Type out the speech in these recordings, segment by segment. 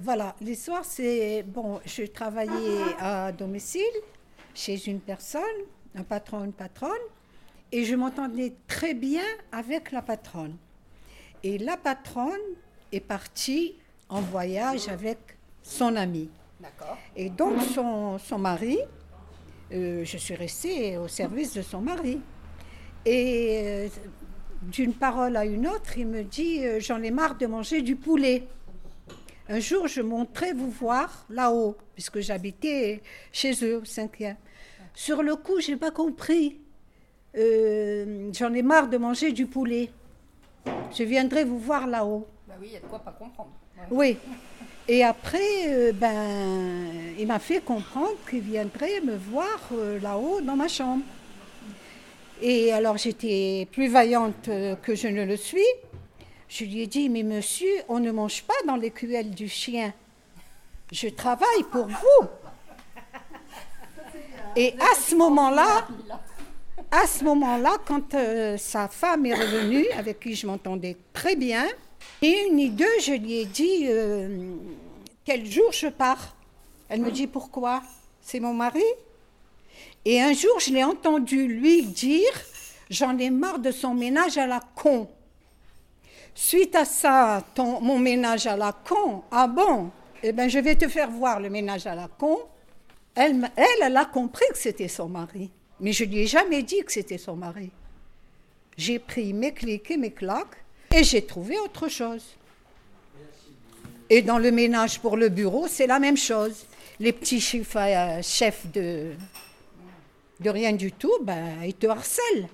Voilà, l'histoire c'est, bon, je travaillais à domicile chez une personne, un patron, une patronne, et je m'entendais très bien avec la patronne. Et la patronne est partie en voyage avec son ami. D'accord. Et donc son, son mari, euh, je suis restée au service de son mari. Et euh, d'une parole à une autre, il me dit, euh, j'en ai marre de manger du poulet. Un jour, je monterai vous voir là-haut, puisque j'habitais chez eux, au cinquième. Sur le coup, je n'ai pas compris. Euh, j'en ai marre de manger du poulet. Je viendrai vous voir là-haut. Bah oui, il y a de quoi pas comprendre. Ouais. Oui. Et après, euh, ben, il m'a fait comprendre qu'il viendrait me voir euh, là-haut dans ma chambre. Et alors j'étais plus vaillante que je ne le suis. Je lui ai dit, mais monsieur, on ne mange pas dans l'écuelle du chien. Je travaille pour vous. Et à ce moment-là, à ce moment-là, quand euh, sa femme est revenue, avec qui je m'entendais très bien, et une ni deux, je lui ai dit euh, quel jour je pars. Elle me dit pourquoi? C'est mon mari. Et un jour, je l'ai entendu lui dire j'en ai marre de son ménage à la con. Suite à ça, mon ménage à la con, ah bon? Eh bien, je vais te faire voir le ménage à la con. Elle, elle, a compris que c'était son mari. Mais je lui ai jamais dit que c'était son mari. J'ai pris mes clics et mes claques et j'ai trouvé autre chose. Et dans le ménage pour le bureau, c'est la même chose. Les petits chefs, euh, de, de rien du tout, ben, ils te harcèlent.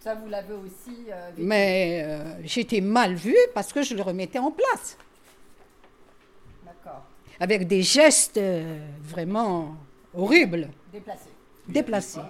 Ça, vous l'avez aussi euh, vécu. Mais euh, j'étais mal vue parce que je le remettais en place. D'accord. Avec des gestes euh, vraiment horribles, Déplacé. déplacés.